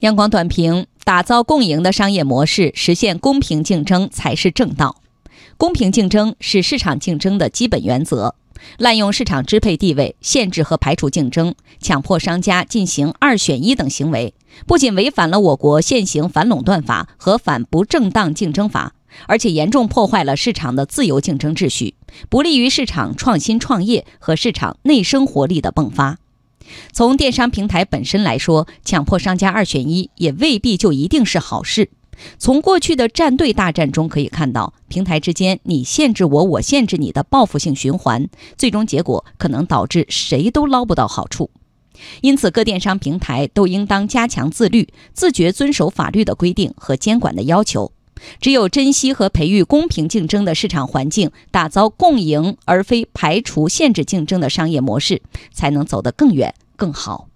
央广短评：打造共赢的商业模式，实现公平竞争才是正道。公平竞争是市场竞争的基本原则。滥用市场支配地位、限制和排除竞争、强迫商家进行二选一等行为，不仅违反了我国现行反垄断法和反不正当竞争法，而且严重破坏了市场的自由竞争秩序，不利于市场创新创业和市场内生活力的迸发。从电商平台本身来说，强迫商家二选一也未必就一定是好事。从过去的站队大战中可以看到，平台之间你限制我，我限制你的报复性循环，最终结果可能导致谁都捞不到好处。因此，各电商平台都应当加强自律，自觉遵守法律的规定和监管的要求。只有珍惜和培育公平竞争的市场环境，打造共赢而非排除限制竞争的商业模式，才能走得更远更好。